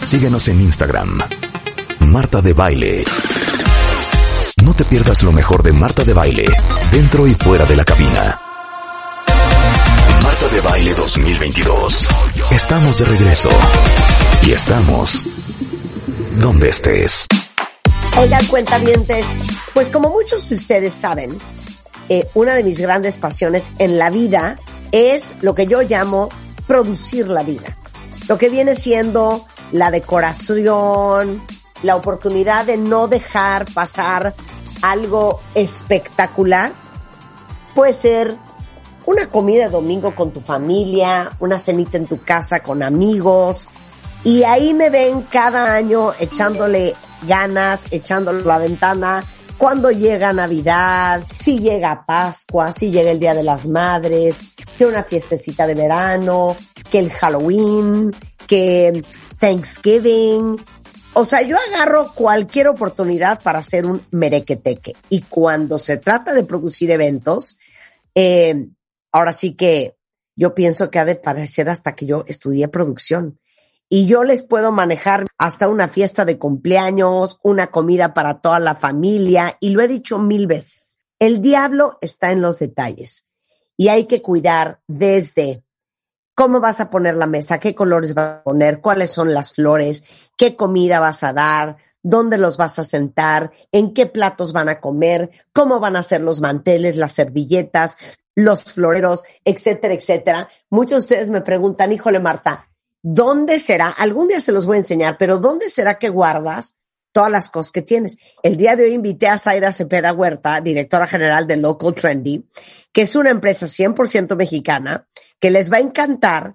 Síguenos en Instagram. Marta de Baile. No te pierdas lo mejor de Marta de Baile, dentro y fuera de la cabina. Marta de Baile 2022. Estamos de regreso. Y estamos donde estés. Oigan, cuentavientes, pues como muchos de ustedes saben, eh, una de mis grandes pasiones en la vida es lo que yo llamo producir la vida lo que viene siendo la decoración, la oportunidad de no dejar pasar algo espectacular. Puede ser una comida domingo con tu familia, una cenita en tu casa con amigos. Y ahí me ven cada año echándole ganas, echándole la ventana cuando llega Navidad, si llega Pascua, si llega el Día de las Madres, que una fiestecita de verano, que el Halloween, que Thanksgiving. O sea, yo agarro cualquier oportunidad para hacer un merequeteque. Y cuando se trata de producir eventos, eh, ahora sí que yo pienso que ha de parecer hasta que yo estudié producción y yo les puedo manejar hasta una fiesta de cumpleaños, una comida para toda la familia y lo he dicho mil veces. El diablo está en los detalles y hay que cuidar desde cómo vas a poner la mesa, qué colores vas a poner, cuáles son las flores, qué comida vas a dar, dónde los vas a sentar, en qué platos van a comer, cómo van a ser los manteles, las servilletas, los floreros, etcétera, etcétera. Muchos de ustedes me preguntan, híjole Marta, ¿dónde será? Algún día se los voy a enseñar, pero ¿dónde será que guardas todas las cosas que tienes? El día de hoy invité a Zaira Cepeda Huerta, directora general de Local Trendy, que es una empresa 100% mexicana, que les va a encantar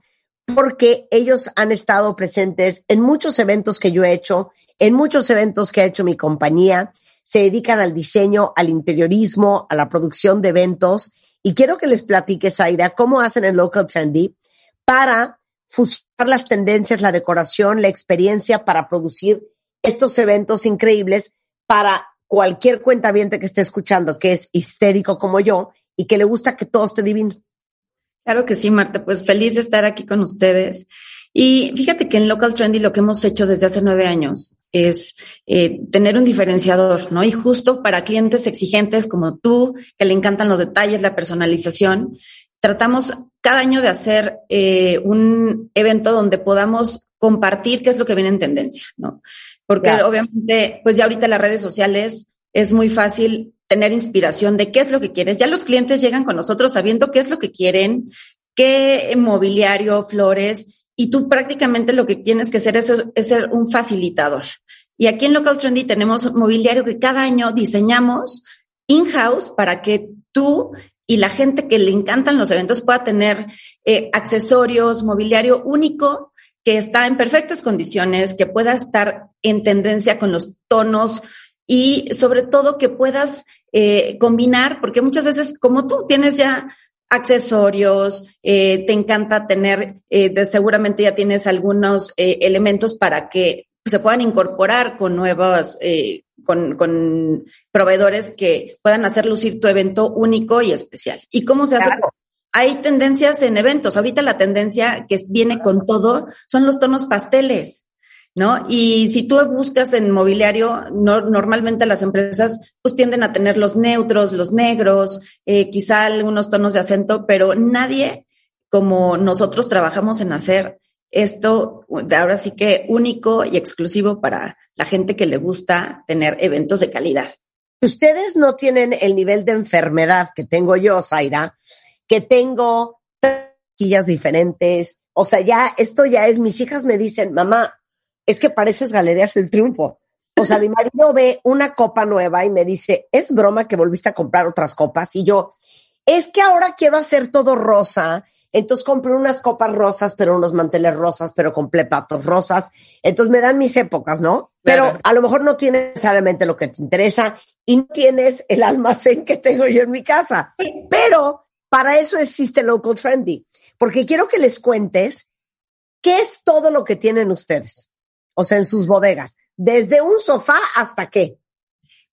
porque ellos han estado presentes en muchos eventos que yo he hecho, en muchos eventos que ha hecho mi compañía, se dedican al diseño, al interiorismo, a la producción de eventos. Y quiero que les platique, Zaira, cómo hacen en Local Trendy para fusionar las tendencias, la decoración, la experiencia para producir estos eventos increíbles para cualquier cuentaviente que esté escuchando, que es histérico como yo y que le gusta que todo esté divino. Claro que sí, Marta, pues feliz de estar aquí con ustedes. Y fíjate que en Local Trendy lo que hemos hecho desde hace nueve años es eh, tener un diferenciador, ¿no? Y justo para clientes exigentes como tú, que le encantan los detalles, la personalización, tratamos cada año de hacer eh, un evento donde podamos compartir qué es lo que viene en tendencia, ¿no? Porque obviamente, pues ya ahorita las redes sociales es muy fácil tener inspiración de qué es lo que quieres. Ya los clientes llegan con nosotros sabiendo qué es lo que quieren, qué mobiliario, flores, y tú prácticamente lo que tienes que hacer es, es ser un facilitador. Y aquí en Local Trendy tenemos mobiliario que cada año diseñamos in-house para que tú y la gente que le encantan los eventos pueda tener eh, accesorios, mobiliario único que está en perfectas condiciones, que pueda estar en tendencia con los tonos y sobre todo que puedas eh, combinar, porque muchas veces como tú tienes ya accesorios, eh, te encanta tener, seguramente ya tienes algunos elementos para que se puedan incorporar con nuevas, eh, con, con, proveedores que puedan hacer lucir tu evento único y especial. ¿Y cómo se hace? Hay tendencias en eventos. Ahorita la tendencia que viene con todo son los tonos pasteles. ¿No? Y si tú buscas en mobiliario, no, normalmente las empresas pues tienden a tener los neutros, los negros, eh, quizá algunos tonos de acento, pero nadie como nosotros trabajamos en hacer esto de ahora sí que único y exclusivo para la gente que le gusta tener eventos de calidad. Ustedes no tienen el nivel de enfermedad que tengo yo, Zaira, que tengo quillas diferentes. O sea, ya, esto ya es, mis hijas me dicen, mamá, es que pareces Galerías del Triunfo. O sea, mi marido ve una copa nueva y me dice, es broma que volviste a comprar otras copas. Y yo, es que ahora quiero hacer todo rosa entonces compro unas copas rosas, pero unos manteles rosas, pero con plepatos rosas. Entonces me dan mis épocas, ¿no? Pero a lo mejor no tienes necesariamente lo que te interesa y no tienes el almacén que tengo yo en mi casa. Pero para eso existe Local Trendy, porque quiero que les cuentes qué es todo lo que tienen ustedes, o sea, en sus bodegas, desde un sofá hasta qué.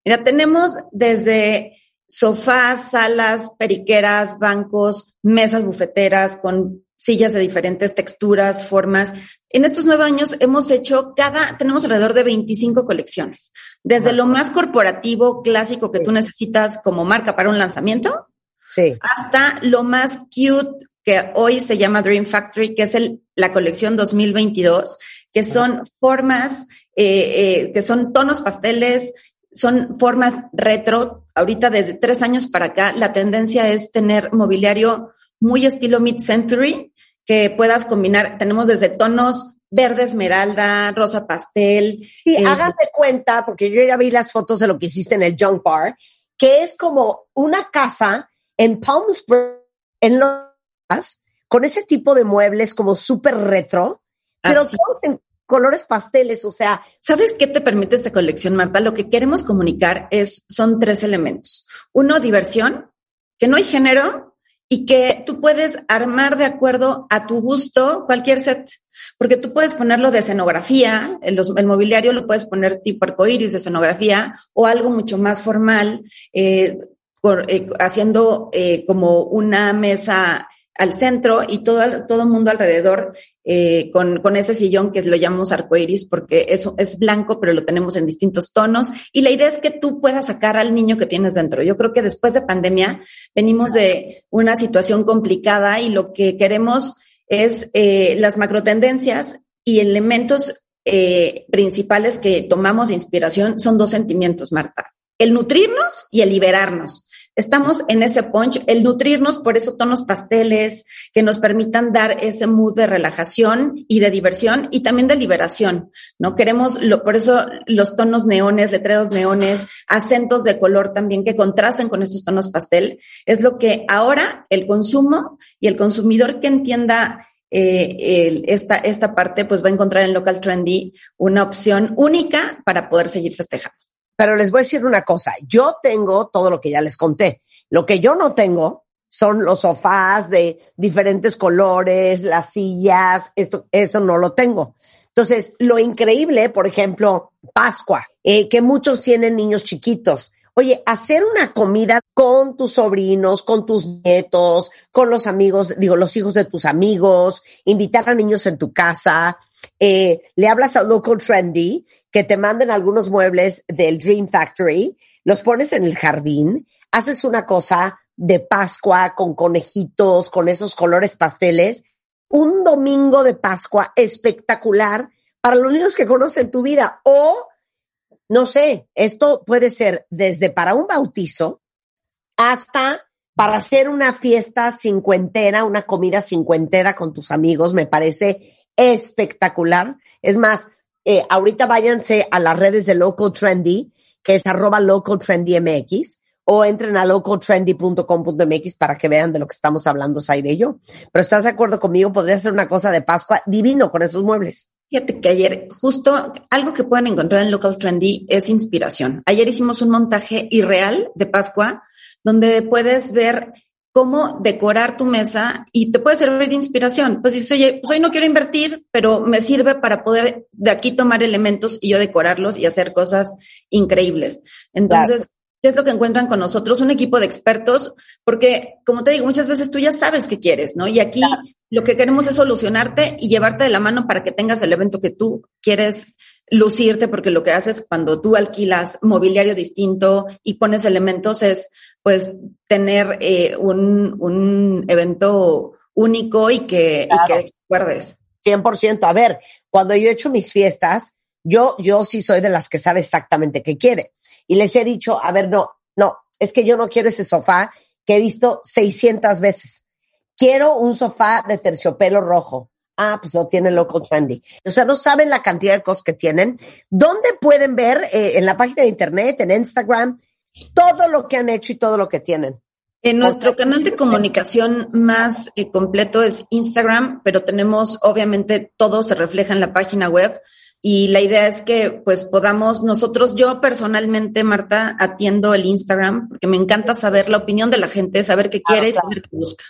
Mira, tenemos desde sofás, salas, periqueras, bancos, mesas bufeteras con sillas de diferentes texturas, formas. En estos nueve años hemos hecho cada, tenemos alrededor de 25 colecciones, desde lo más corporativo, clásico que tú necesitas como marca para un lanzamiento, sí. hasta lo más cute que hoy se llama Dream Factory, que es el, la colección 2022, que son formas, eh, eh, que son tonos pasteles, son formas retro. Ahorita desde tres años para acá, la tendencia es tener mobiliario muy estilo mid-century, que puedas combinar. Tenemos desde tonos verde esmeralda, rosa pastel. Y eh, háganme cuenta, porque yo ya vi las fotos de lo que hiciste en el Junk Bar, que es como una casa en Palm Springs, en los con ese tipo de muebles como súper retro, pero todos en colores pasteles, o sea. ¿Sabes qué te permite esta colección, Marta? Lo que queremos comunicar es, son tres elementos. Uno, diversión, que no hay género y que tú puedes armar de acuerdo a tu gusto cualquier set, porque tú puedes ponerlo de escenografía, el, el mobiliario lo puedes poner tipo arcoíris de escenografía o algo mucho más formal, eh, eh, haciendo eh, como una mesa al centro y todo, todo el mundo alrededor eh, con, con, ese sillón que lo llamamos arcoiris porque eso es blanco, pero lo tenemos en distintos tonos. Y la idea es que tú puedas sacar al niño que tienes dentro. Yo creo que después de pandemia venimos de una situación complicada y lo que queremos es eh, las macrotendencias y elementos eh, principales que tomamos inspiración son dos sentimientos, Marta. El nutrirnos y el liberarnos. Estamos en ese punch, el nutrirnos por esos tonos pasteles que nos permitan dar ese mood de relajación y de diversión y también de liberación, ¿no? Queremos, lo, por eso los tonos neones, letreros neones, acentos de color también que contrasten con estos tonos pastel, es lo que ahora el consumo y el consumidor que entienda eh, esta, esta parte, pues va a encontrar en Local Trendy una opción única para poder seguir festejando. Pero les voy a decir una cosa, yo tengo todo lo que ya les conté. Lo que yo no tengo son los sofás de diferentes colores, las sillas, esto, esto no lo tengo. Entonces, lo increíble, por ejemplo, Pascua, eh, que muchos tienen niños chiquitos. Oye, hacer una comida con tus sobrinos, con tus nietos, con los amigos, digo, los hijos de tus amigos, invitar a niños en tu casa, eh, le hablas a Local Trendy, que te manden algunos muebles del Dream Factory, los pones en el jardín, haces una cosa de Pascua con conejitos, con esos colores pasteles, un domingo de Pascua espectacular para los niños que conocen tu vida o no sé, esto puede ser desde para un bautizo hasta para hacer una fiesta cincuentera, una comida cincuentera con tus amigos, me parece espectacular. Es más, eh, ahorita váyanse a las redes de Local Trendy, que es arroba Local Trendy MX, o entren a localtrendy.com.mx para que vean de lo que estamos hablando, Zaire y yo. Pero estás de acuerdo conmigo, podría ser una cosa de Pascua divino con esos muebles. Fíjate que ayer, justo algo que pueden encontrar en Local Trendy es inspiración. Ayer hicimos un montaje irreal de Pascua, donde puedes ver cómo decorar tu mesa y te puede servir de inspiración. Pues dices, oye, pues hoy no quiero invertir, pero me sirve para poder de aquí tomar elementos y yo decorarlos y hacer cosas increíbles. Entonces, ¿qué es lo que encuentran con nosotros? Un equipo de expertos, porque como te digo, muchas veces tú ya sabes qué quieres, ¿no? Y aquí lo que queremos es solucionarte y llevarte de la mano para que tengas el evento que tú quieres lucirte, porque lo que haces cuando tú alquilas mobiliario distinto y pones elementos es, pues, tener eh, un, un, evento único y que, y que recuerdes. 100%. A ver, cuando yo he hecho mis fiestas, yo, yo sí soy de las que sabe exactamente qué quiere. Y les he dicho, a ver, no, no, es que yo no quiero ese sofá que he visto 600 veces quiero un sofá de terciopelo rojo. Ah, pues lo tiene Local Trendy. O sea, no saben la cantidad de cosas que tienen. ¿Dónde pueden ver eh, en la página de internet, en Instagram, todo lo que han hecho y todo lo que tienen? En nuestro canal de comunicación más eh, completo es Instagram, pero tenemos, obviamente, todo se refleja en la página web y la idea es que pues podamos nosotros, yo personalmente, Marta, atiendo el Instagram porque me encanta saber la opinión de la gente, saber qué quiere y saber qué busca.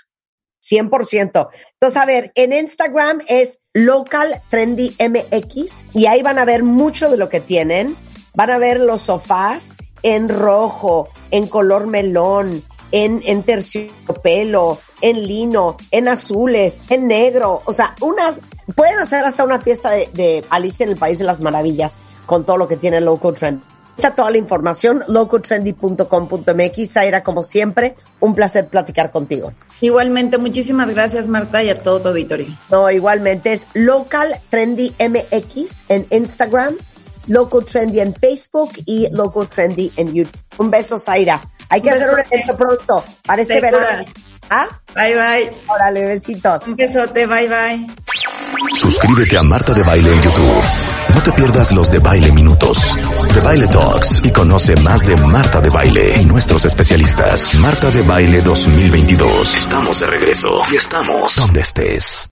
100%. Entonces, a ver, en Instagram es Local Trendy MX y ahí van a ver mucho de lo que tienen. Van a ver los sofás en rojo, en color melón, en, en terciopelo, en lino, en azules, en negro. O sea, unas, pueden hacer hasta una fiesta de, de Alicia en el País de las Maravillas con todo lo que tiene Local Trend. Está toda la información, locotrendy.com.mx. Zaira, como siempre, un placer platicar contigo. Igualmente, muchísimas gracias, Marta, y a todo tu auditorio. No, igualmente es Local Trendy MX en Instagram, Local Trendy en Facebook y Local Trendy en YouTube. Un beso, Zaira. Hay que Un hacer un evento pronto para este verano. ¿Ah? Bye, bye. Órale, besitos. Un besote, bye, bye. Suscríbete a Marta de Baile en YouTube. No te pierdas los de Baile Minutos, de Baile Talks y conoce más de Marta de Baile y nuestros especialistas. Marta de Baile 2022. Estamos de regreso y estamos donde estés.